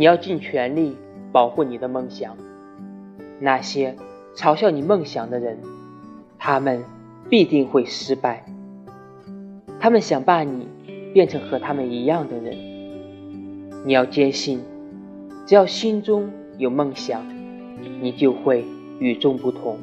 你要尽全力保护你的梦想。那些嘲笑你梦想的人他们必定会失败。他们想把你变成和他们一样的人。你要坚信只要心中有梦想你就会与众不同。